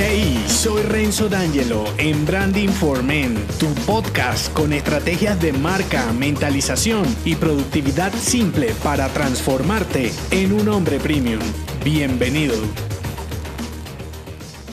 Hey, soy Renzo D'Angelo en Branding for Men, tu podcast con estrategias de marca, mentalización y productividad simple para transformarte en un hombre premium. Bienvenido.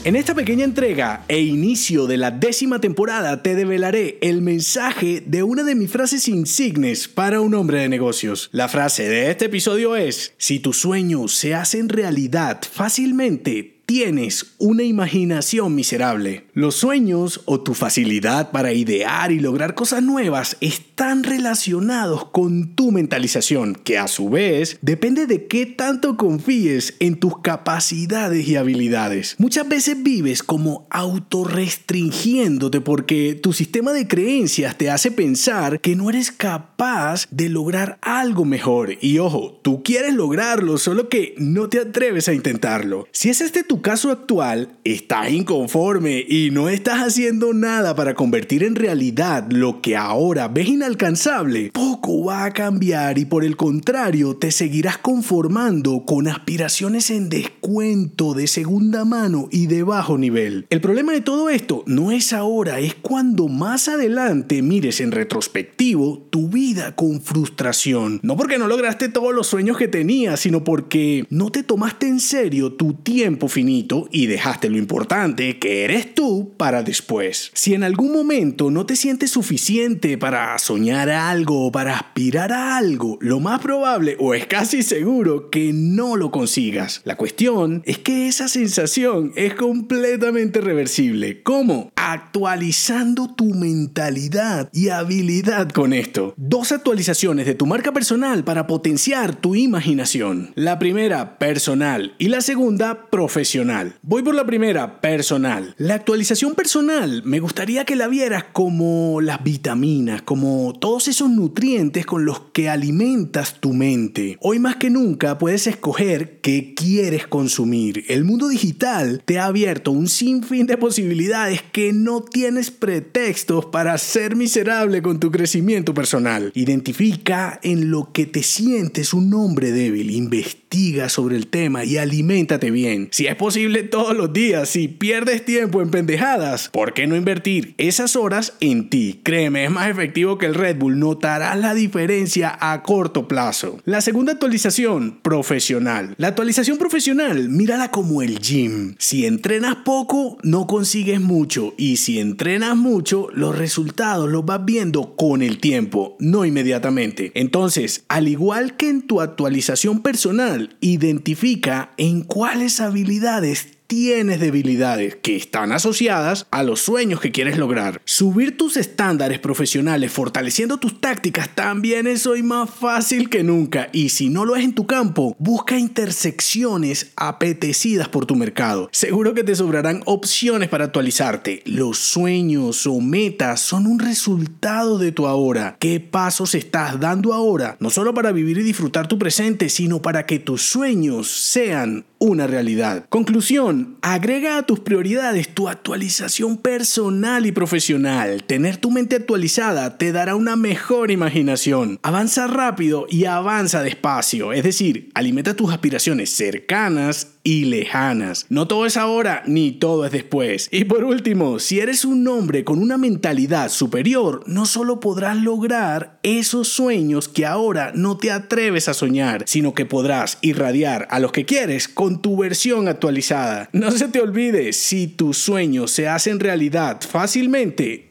En esta pequeña entrega e inicio de la décima temporada te develaré el mensaje de una de mis frases insignes para un hombre de negocios. La frase de este episodio es, si tus sueños se hacen realidad fácilmente, tienes una imaginación miserable. Los sueños o tu facilidad para idear y lograr cosas nuevas están relacionados con tu mentalización, que a su vez depende de qué tanto confíes en tus capacidades y habilidades. Muchas veces vives como autorrestringiéndote porque tu sistema de creencias te hace pensar que no eres capaz de lograr algo mejor. Y ojo, tú quieres lograrlo, solo que no te atreves a intentarlo. Si es este tu caso actual, estás inconforme y no estás haciendo nada para convertir en realidad lo que ahora ves inalcanzable, poco va a cambiar y por el contrario te seguirás conformando con aspiraciones en descuento de segunda mano y de bajo nivel. El problema de todo esto no es ahora, es cuando más adelante mires en retrospectivo tu vida con frustración. No porque no lograste todos los sueños que tenías, sino porque no te tomaste en serio tu tiempo final y dejaste lo importante, que eres tú, para después. Si en algún momento no te sientes suficiente para soñar algo o para aspirar a algo, lo más probable o es casi seguro que no lo consigas. La cuestión es que esa sensación es completamente reversible. ¿Cómo? Actualizando tu mentalidad y habilidad con esto. Dos actualizaciones de tu marca personal para potenciar tu imaginación. La primera, personal, y la segunda, profesional. Voy por la primera, personal. La actualización personal me gustaría que la vieras como las vitaminas, como todos esos nutrientes con los que alimentas tu mente. Hoy más que nunca puedes escoger qué quieres consumir. El mundo digital te ha abierto un sinfín de posibilidades que no tienes pretextos para ser miserable con tu crecimiento personal. Identifica en lo que te sientes un hombre débil, investiga sobre el tema y aliméntate bien. Si es posible todos los días. Si pierdes tiempo en pendejadas, ¿por qué no invertir esas horas en ti? Créeme, es más efectivo que el Red Bull. Notarás la diferencia a corto plazo. La segunda actualización, profesional. La actualización profesional, mírala como el gym. Si entrenas poco, no consigues mucho. Y si entrenas mucho, los resultados los vas viendo con el tiempo, no inmediatamente. Entonces, al igual que en tu actualización personal, identifica en cuáles habilidades tienes debilidades que están asociadas a los sueños que quieres lograr. Subir tus estándares profesionales fortaleciendo tus tácticas también es hoy más fácil que nunca y si no lo es en tu campo, busca intersecciones apetecidas por tu mercado. Seguro que te sobrarán opciones para actualizarte. Los sueños o metas son un resultado de tu ahora. ¿Qué pasos estás dando ahora? No solo para vivir y disfrutar tu presente, sino para que tus sueños sean una realidad. Conclusión, agrega a tus prioridades tu actualización personal y profesional. Tener tu mente actualizada te dará una mejor imaginación. Avanza rápido y avanza despacio, es decir, alimenta tus aspiraciones cercanas y lejanas. No todo es ahora ni todo es después. Y por último, si eres un hombre con una mentalidad superior, no solo podrás lograr esos sueños que ahora no te atreves a soñar, sino que podrás irradiar a los que quieres con tu versión actualizada. No se te olvide, si tus sueños se hacen realidad fácilmente,